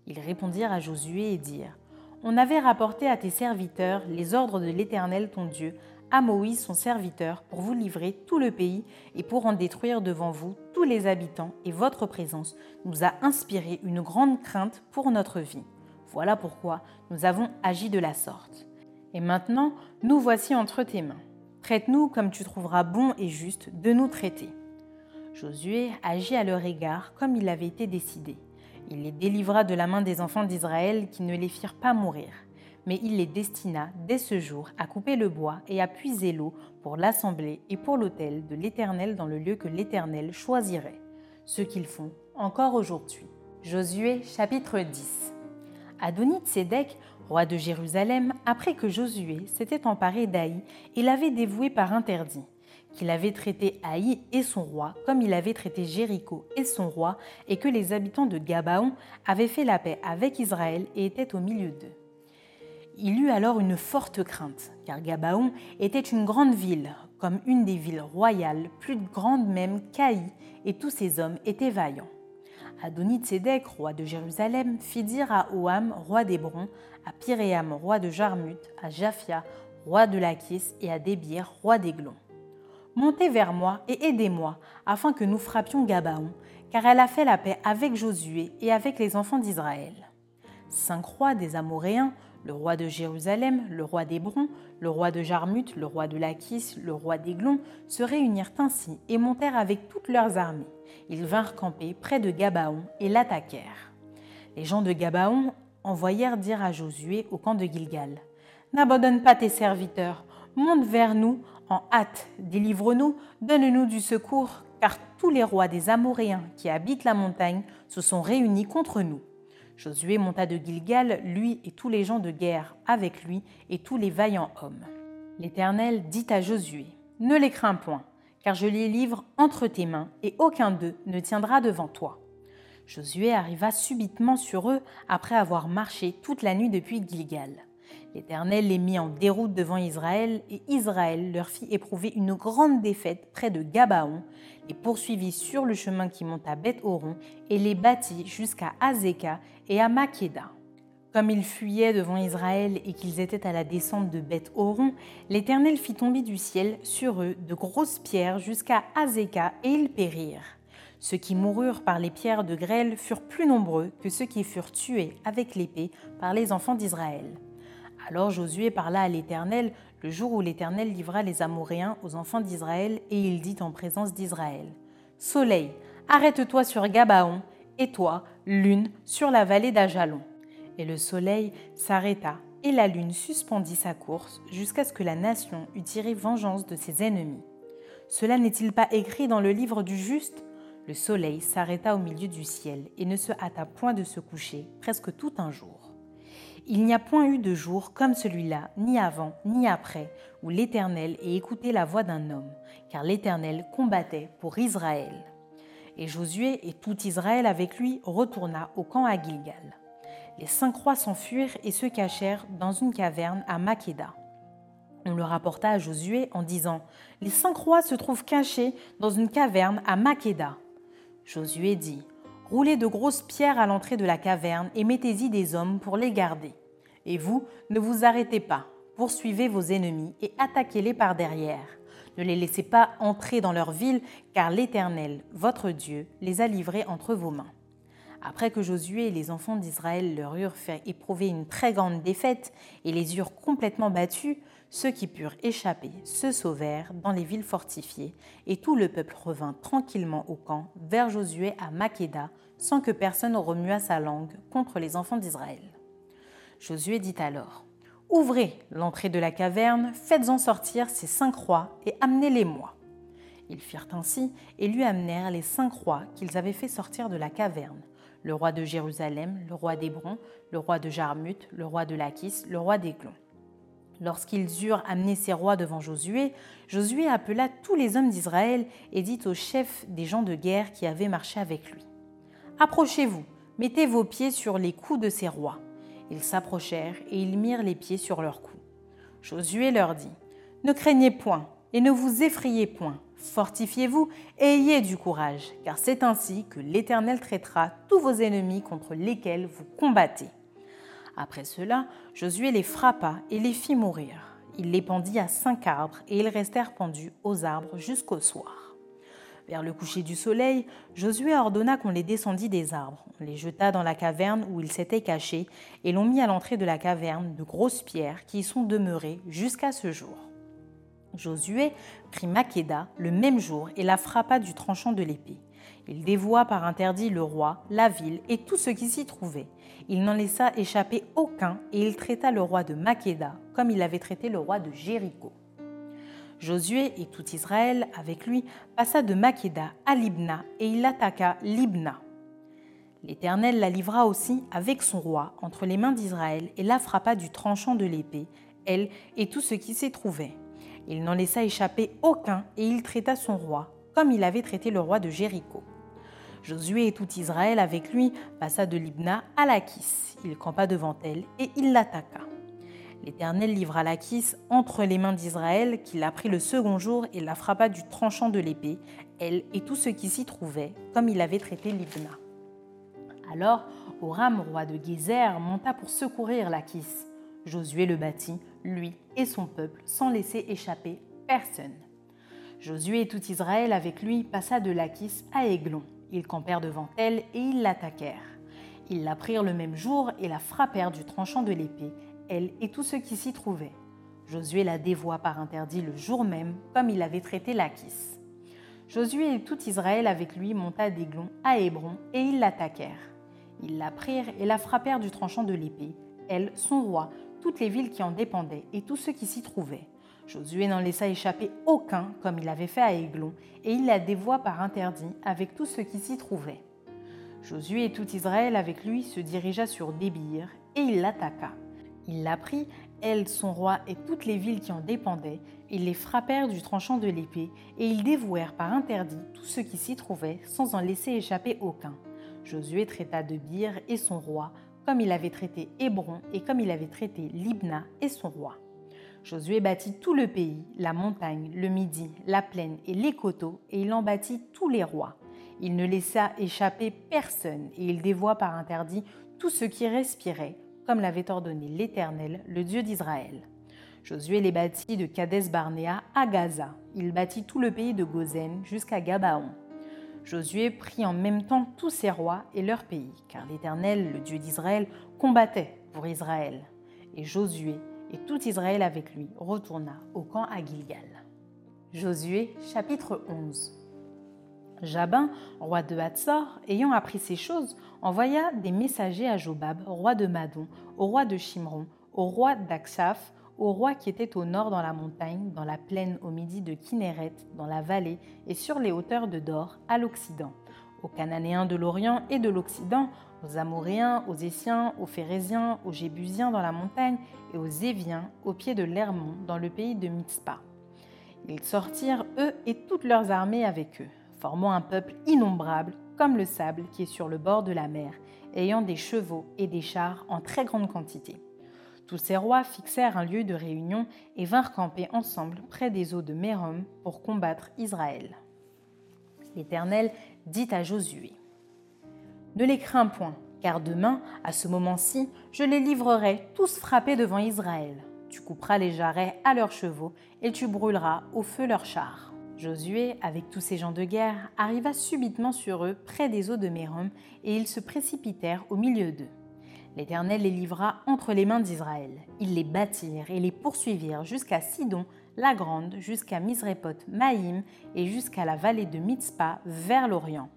Ils répondirent à Josué et dirent On avait rapporté à tes serviteurs les ordres de l'Éternel ton Dieu, à Moïse son serviteur pour vous livrer tout le pays et pour en détruire devant vous tous les habitants, et votre présence nous a inspiré une grande crainte pour notre vie. Voilà pourquoi nous avons agi de la sorte. Et maintenant, nous voici entre tes mains. Traite-nous comme tu trouveras bon et juste de nous traiter. Josué agit à leur égard comme il avait été décidé. Il les délivra de la main des enfants d'Israël qui ne les firent pas mourir mais il les destina dès ce jour à couper le bois et à puiser l'eau pour l'assemblée et pour l'autel de l'Éternel dans le lieu que l'Éternel choisirait, ce qu'ils font encore aujourd'hui. Josué chapitre 10 Adonit-Sédek, roi de Jérusalem, après que Josué s'était emparé d'Aï et l'avait dévoué par interdit, qu'il avait traité Haï et son roi comme il avait traité Jéricho et son roi, et que les habitants de Gabaon avaient fait la paix avec Israël et étaient au milieu d'eux. Il eut alors une forte crainte, car Gabaon était une grande ville, comme une des villes royales, plus grande même qu'Aï, et tous ses hommes étaient vaillants. Adonit-Sédek, roi de Jérusalem, fit dire à Oam, roi d'Hébron, à Pyréam, roi de Jarmut, à Japhia, roi de Lachis, et à Débir, roi d'Aiglon. Montez vers moi et aidez-moi, afin que nous frappions Gabaon, car elle a fait la paix avec Josué et avec les enfants d'Israël. Cinq rois des Amoréens le roi de Jérusalem, le roi d'Hébron, le roi de Jarmut, le roi de Lachis, le roi d'Aiglon, se réunirent ainsi et montèrent avec toutes leurs armées. Ils vinrent camper près de Gabaon et l'attaquèrent. Les gens de Gabaon envoyèrent dire à Josué au camp de Gilgal N'abandonne pas tes serviteurs, monte vers nous en hâte, délivre-nous, donne-nous du secours, car tous les rois des Amoréens qui habitent la montagne se sont réunis contre nous. Josué monta de Gilgal, lui et tous les gens de guerre avec lui et tous les vaillants hommes. L'Éternel dit à Josué, Ne les crains point, car je les livre entre tes mains, et aucun d'eux ne tiendra devant toi. Josué arriva subitement sur eux après avoir marché toute la nuit depuis Gilgal. L'Éternel les mit en déroute devant Israël, et Israël leur fit éprouver une grande défaite près de Gabaon, les poursuivit sur le chemin qui monte à Beth-Horon, et les battit jusqu'à Azeka et à Makeda. Comme ils fuyaient devant Israël et qu'ils étaient à la descente de Beth-Horon, l'Éternel fit tomber du ciel sur eux de grosses pierres jusqu'à Azeka, et ils périrent. Ceux qui moururent par les pierres de grêle furent plus nombreux que ceux qui furent tués avec l'épée par les enfants d'Israël. Alors Josué parla à l'Éternel le jour où l'Éternel livra les Amoréens aux enfants d'Israël, et il dit en présence d'Israël Soleil, arrête-toi sur Gabaon, et toi, lune, sur la vallée d'Ajalon. Et le soleil s'arrêta, et la lune suspendit sa course jusqu'à ce que la nation eût tiré vengeance de ses ennemis. Cela n'est-il pas écrit dans le livre du juste? Le soleil s'arrêta au milieu du ciel et ne se hâta point de se coucher presque tout un jour. Il n'y a point eu de jour comme celui-là, ni avant, ni après, où l'Éternel ait écouté la voix d'un homme, car l'Éternel combattait pour Israël. Et Josué et tout Israël avec lui retourna au camp à Gilgal. Les cinq rois s'enfuirent et se cachèrent dans une caverne à Makeda. On le rapporta à Josué en disant Les cinq rois se trouvent cachés dans une caverne à Makeda. Josué dit Roulez de grosses pierres à l'entrée de la caverne et mettez-y des hommes pour les garder. Et vous, ne vous arrêtez pas, poursuivez vos ennemis et attaquez-les par derrière. Ne les laissez pas entrer dans leur ville, car l'Éternel, votre Dieu, les a livrés entre vos mains. Après que Josué et les enfants d'Israël leur eurent fait éprouver une très grande défaite et les eurent complètement battus, ceux qui purent échapper se sauvèrent dans les villes fortifiées, et tout le peuple revint tranquillement au camp vers Josué à Makéda, sans que personne remuât sa langue contre les enfants d'Israël. Josué dit alors Ouvrez l'entrée de la caverne, faites-en sortir ces cinq rois et amenez-les-moi. Ils firent ainsi et lui amenèrent les cinq rois qu'ils avaient fait sortir de la caverne le roi de Jérusalem, le roi d'Hébron, le roi de Jarmuth, le roi de Lachis, le roi d'Églon. Lorsqu'ils eurent amené ces rois devant Josué, Josué appela tous les hommes d'Israël et dit aux chefs des gens de guerre qui avaient marché avec lui Approchez-vous, mettez vos pieds sur les coups de ces rois. Ils s'approchèrent et ils mirent les pieds sur leurs coups. Josué leur dit Ne craignez point et ne vous effrayez point. Fortifiez-vous et ayez du courage, car c'est ainsi que l'Éternel traitera tous vos ennemis contre lesquels vous combattez. Après cela, Josué les frappa et les fit mourir. Il les pendit à cinq arbres et ils restèrent pendus aux arbres jusqu'au soir. Vers le coucher du soleil, Josué ordonna qu'on les descendît des arbres. On les jeta dans la caverne où ils s'étaient cachés et l'on mit à l'entrée de la caverne de grosses pierres qui y sont demeurées jusqu'à ce jour. Josué prit Maqueda le même jour et la frappa du tranchant de l'épée. Il dévoua par interdit le roi, la ville et tout ce qui s'y trouvait. Il n'en laissa échapper aucun et il traita le roi de Maqueda comme il avait traité le roi de Jéricho. Josué et tout Israël avec lui passa de Maqueda à Libna et il attaqua Libna. L'Éternel la livra aussi avec son roi entre les mains d'Israël et la frappa du tranchant de l'épée, elle et tout ce qui s'y trouvait. Il n'en laissa échapper aucun et il traita son roi, comme il avait traité le roi de Jéricho. Josué et tout Israël avec lui passa de Libna à Lachis. Il campa devant elle et il l'attaqua. L'Éternel livra Lachis entre les mains d'Israël, qui la prit le second jour et la frappa du tranchant de l'épée, elle et tout ce qui s'y trouvait, comme il avait traité Libna. Alors, Oram, roi de Gézer, monta pour secourir Lachis. Josué le bâtit, lui et son peuple, sans laisser échapper personne. Josué et tout Israël avec lui passa de Lachis à Aiglon. Ils campèrent devant elle et ils l'attaquèrent. Ils la prirent le même jour et la frappèrent du tranchant de l'épée, elle et tous ceux qui s'y trouvaient. Josué la dévoua par interdit le jour même, comme il avait traité Lachis. Josué et tout Israël avec lui monta d'Aiglon à Hébron et ils l'attaquèrent. Ils la prirent et la frappèrent du tranchant de l'épée, elle, son roi, toutes les villes qui en dépendaient et tous ceux qui s'y trouvaient. Josué n'en laissa échapper aucun, comme il avait fait à Aiglon, et il la dévoie par interdit avec tous ceux qui s'y trouvaient. Josué et tout Israël avec lui se dirigea sur Débir, et il l'attaqua. Il la prit, elle, son roi et toutes les villes qui en dépendaient, ils les frappèrent du tranchant de l'épée, et ils dévouèrent par interdit tous ceux qui s'y trouvaient, sans en laisser échapper aucun. Josué traita de Bir et son roi, comme il avait traité Hébron et comme il avait traité Libna et son roi. Josué bâtit tout le pays, la montagne, le midi, la plaine et les coteaux, et il en bâtit tous les rois. Il ne laissa échapper personne, et il dévoie par interdit tout ce qui respirait, comme l'avait ordonné l'Éternel, le Dieu d'Israël. Josué les bâtit de Kadès Barnéa à Gaza. Il bâtit tout le pays de Gozen jusqu'à Gabaon. Josué prit en même temps tous ses rois et leurs pays, car l'Éternel, le Dieu d'Israël, combattait pour Israël. Et Josué et tout Israël avec lui retourna au camp à Gilgal. Josué chapitre 11 Jabin, roi de Hatzor, ayant appris ces choses, envoya des messagers à Jobab, roi de Madon, au roi de Shimron, au roi d'Aksaph, au roi qui était au nord dans la montagne, dans la plaine au midi de Kinneret, dans la vallée et sur les hauteurs de Dor, à l'Occident, aux Cananéens de l'Orient et de l'Occident, aux Amoréens, aux Essiens, aux Phérésiens, aux Jébusiens dans la montagne et aux Éviens au pied de l'Hermon dans le pays de Mitzpah. Ils sortirent, eux et toutes leurs armées avec eux, formant un peuple innombrable comme le sable qui est sur le bord de la mer, ayant des chevaux et des chars en très grande quantité. Tous ces rois fixèrent un lieu de réunion et vinrent camper ensemble près des eaux de Mérom pour combattre Israël. L'Éternel dit à Josué. Ne les crains point, car demain, à ce moment-ci, je les livrerai tous frappés devant Israël. Tu couperas les jarrets à leurs chevaux et tu brûleras au feu leurs chars. Josué, avec tous ses gens de guerre, arriva subitement sur eux près des eaux de Mérom, et ils se précipitèrent au milieu d'eux. L'Éternel les livra entre les mains d'Israël. Ils les battirent et les poursuivirent jusqu'à Sidon, la Grande, jusqu'à Misrépoth, Maïm et jusqu'à la vallée de Mitzpah vers l'Orient.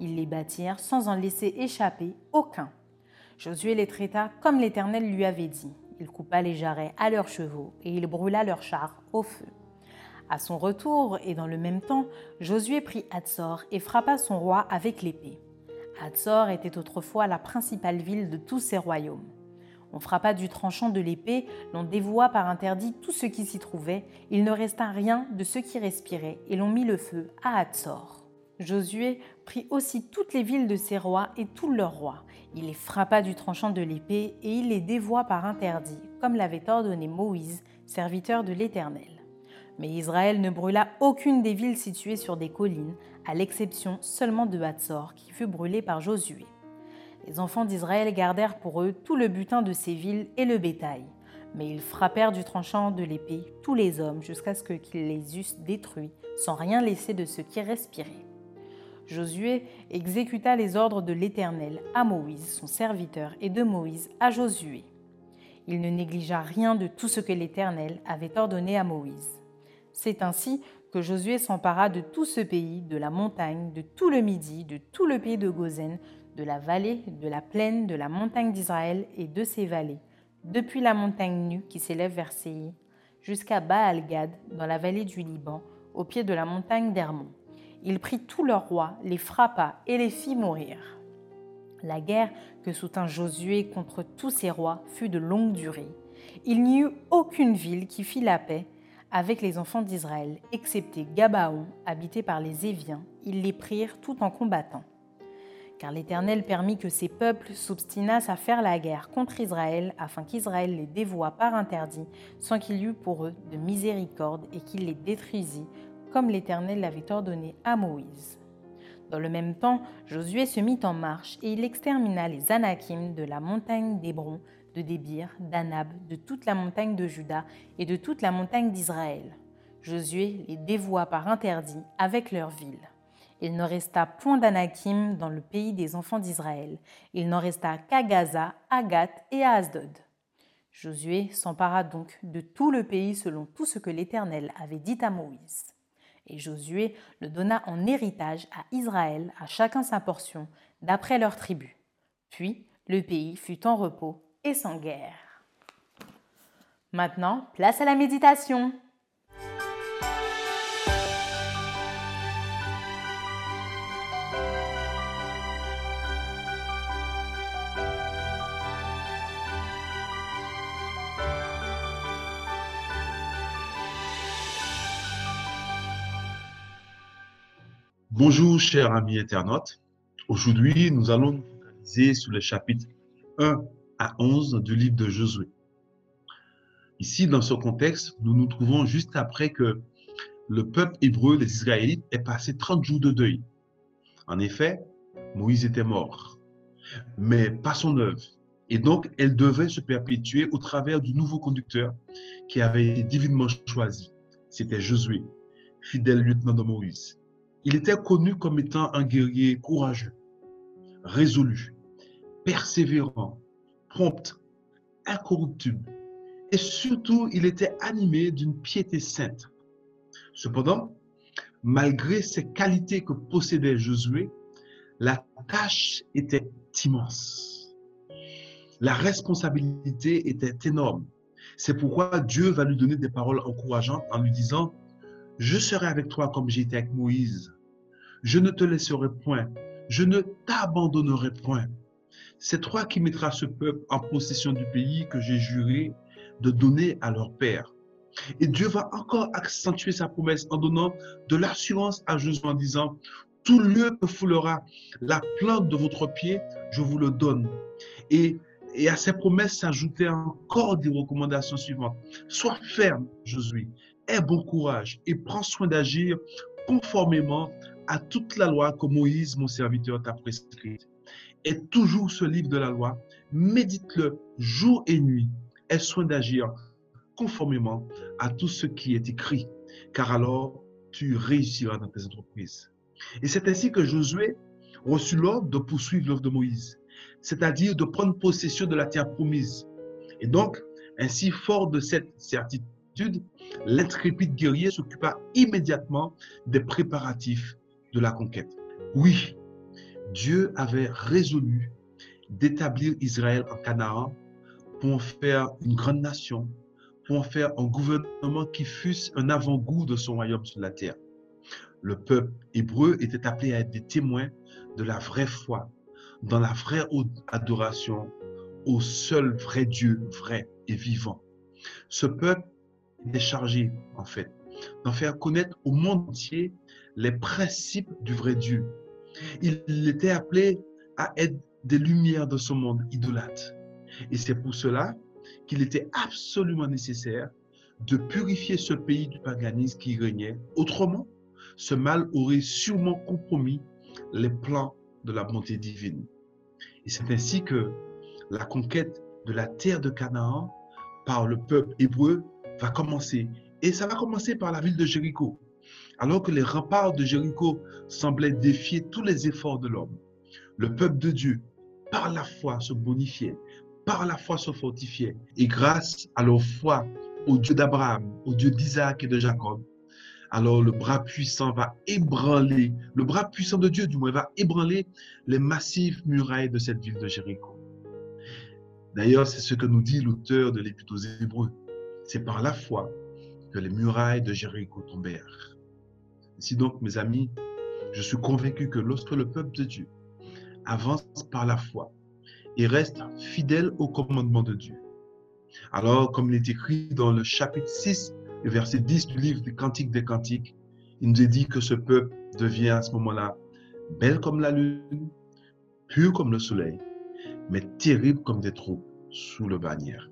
Ils les battirent sans en laisser échapper aucun. Josué les traita comme l'Éternel lui avait dit. Il coupa les jarrets à leurs chevaux et il brûla leurs chars au feu. À son retour, et dans le même temps, Josué prit Hatzor et frappa son roi avec l'épée. Hatzor était autrefois la principale ville de tous ses royaumes. On frappa du tranchant de l'épée, l'on dévoua par interdit tout ce qui s'y trouvait, il ne resta rien de ce qui respirait, et l'on mit le feu à Hatzor. Josué prit aussi toutes les villes de ses rois et tous leurs rois. Il les frappa du tranchant de l'épée, et il les dévoua par interdit, comme l'avait ordonné Moïse, serviteur de l'Éternel. Mais Israël ne brûla aucune des villes situées sur des collines, à l'exception seulement de Hatzor, qui fut brûlée par Josué. Les enfants d'Israël gardèrent pour eux tout le butin de ces villes et le bétail, mais ils frappèrent du tranchant de l'épée tous les hommes jusqu'à ce qu'ils les eussent détruits, sans rien laisser de ce qui respirait. Josué exécuta les ordres de l'Éternel à Moïse, son serviteur, et de Moïse à Josué. Il ne négligea rien de tout ce que l'Éternel avait ordonné à Moïse. C'est ainsi que Josué s'empara de tout ce pays, de la montagne, de tout le Midi, de tout le pays de Gozen, de la vallée, de la plaine, de la montagne d'Israël et de ses vallées, depuis la montagne nue qui s'élève vers Séir, jusqu'à Baal-Gad, dans la vallée du Liban, au pied de la montagne d'Hermon. Il prit tous leurs rois, les frappa et les fit mourir. La guerre que soutint Josué contre tous ces rois fut de longue durée. Il n'y eut aucune ville qui fit la paix avec les enfants d'Israël, excepté Gabaon, habité par les Éviens, ils les prirent tout en combattant. Car l'Éternel permit que ces peuples s'obstinassent à faire la guerre contre Israël, afin qu'Israël les dévoie par interdit, sans qu'il y eût pour eux de miséricorde, et qu'il les détruisit, comme l'Éternel l'avait ordonné à Moïse. Dans le même temps, Josué se mit en marche, et il extermina les Anakim de la montagne d'Hébron de Débir, d'Anab, de toute la montagne de Juda et de toute la montagne d'Israël. Josué les dévoua par interdit avec leurs villes. Il ne resta point d'Anakim dans le pays des enfants d'Israël. Il n'en resta qu'à Gaza, à Gath et à Asdod. Josué s'empara donc de tout le pays selon tout ce que l'Éternel avait dit à Moïse. Et Josué le donna en héritage à Israël, à chacun sa portion, d'après leur tribu. Puis le pays fut en repos et sans guerre. Maintenant, place à la méditation. Bonjour, chers amis internautes. Aujourd'hui, nous allons nous focaliser sur le chapitre 1 à 11 du livre de Josué. Ici, dans ce contexte, nous nous trouvons juste après que le peuple hébreu, les Israélites, ait passé 30 jours de deuil. En effet, Moïse était mort, mais pas son œuvre. Et donc, elle devait se perpétuer au travers du nouveau conducteur qui avait été divinement choisi. C'était Josué, fidèle lieutenant de Moïse. Il était connu comme étant un guerrier courageux, résolu, persévérant, prompt, incorruptible. Et surtout, il était animé d'une piété sainte. Cependant, malgré ces qualités que possédait Josué, la tâche était immense. La responsabilité était énorme. C'est pourquoi Dieu va lui donner des paroles encourageantes en lui disant, je serai avec toi comme j'étais avec Moïse. Je ne te laisserai point. Je ne t'abandonnerai point. C'est toi qui mettras ce peuple en possession du pays que j'ai juré de donner à leur père. Et Dieu va encore accentuer sa promesse en donnant de l'assurance à Josué en disant, tout lieu que foulera la plante de votre pied, je vous le donne. Et, à ces promesses s'ajoutaient encore des recommandations suivantes. Sois ferme, Josué, aie bon courage et prends soin d'agir conformément à toute la loi que Moïse, mon serviteur, t'a prescrite. Et toujours ce livre de la loi, médite-le jour et nuit, aie soin d'agir conformément à tout ce qui est écrit, car alors tu réussiras dans tes entreprises. Et c'est ainsi que Josué reçut l'ordre de poursuivre l'œuvre de Moïse, c'est-à-dire de prendre possession de la terre promise. Et donc, ainsi fort de cette certitude, l'intrépide guerrier s'occupa immédiatement des préparatifs de la conquête. Oui, Dieu avait résolu d'établir Israël en Canaan pour en faire une grande nation, pour en faire un gouvernement qui fût un avant-goût de son royaume sur la terre. Le peuple hébreu était appelé à être des témoins de la vraie foi, dans la vraie adoration au seul vrai Dieu, vrai et vivant. Ce peuple est chargé, en fait, d'en faire connaître au monde entier les principes du vrai Dieu. Il était appelé à être des lumières de ce monde idolâtre. Et c'est pour cela qu'il était absolument nécessaire de purifier ce pays du paganisme qui régnait. Autrement, ce mal aurait sûrement compromis les plans de la bonté divine. Et c'est ainsi que la conquête de la terre de Canaan par le peuple hébreu va commencer. Et ça va commencer par la ville de Jéricho. Alors que les remparts de Jéricho semblaient défier tous les efforts de l'homme, le peuple de Dieu, par la foi, se bonifiait, par la foi se fortifiait. Et grâce à leur foi au Dieu d'Abraham, au Dieu d'Isaac et de Jacob, alors le bras puissant va ébranler, le bras puissant de Dieu du moins va ébranler les massives murailles de cette ville de Jéricho. D'ailleurs, c'est ce que nous dit l'auteur de l'Épître aux Hébreux. C'est par la foi que les murailles de Jéricho tombèrent. Ainsi donc, mes amis, je suis convaincu que lorsque le peuple de Dieu avance par la foi et reste fidèle au commandement de Dieu, alors comme il est écrit dans le chapitre 6 le verset 10 du livre du Cantique des Cantiques, il nous est dit que ce peuple devient à ce moment-là belle comme la lune, pur comme le soleil, mais terrible comme des troupes sous le bannière.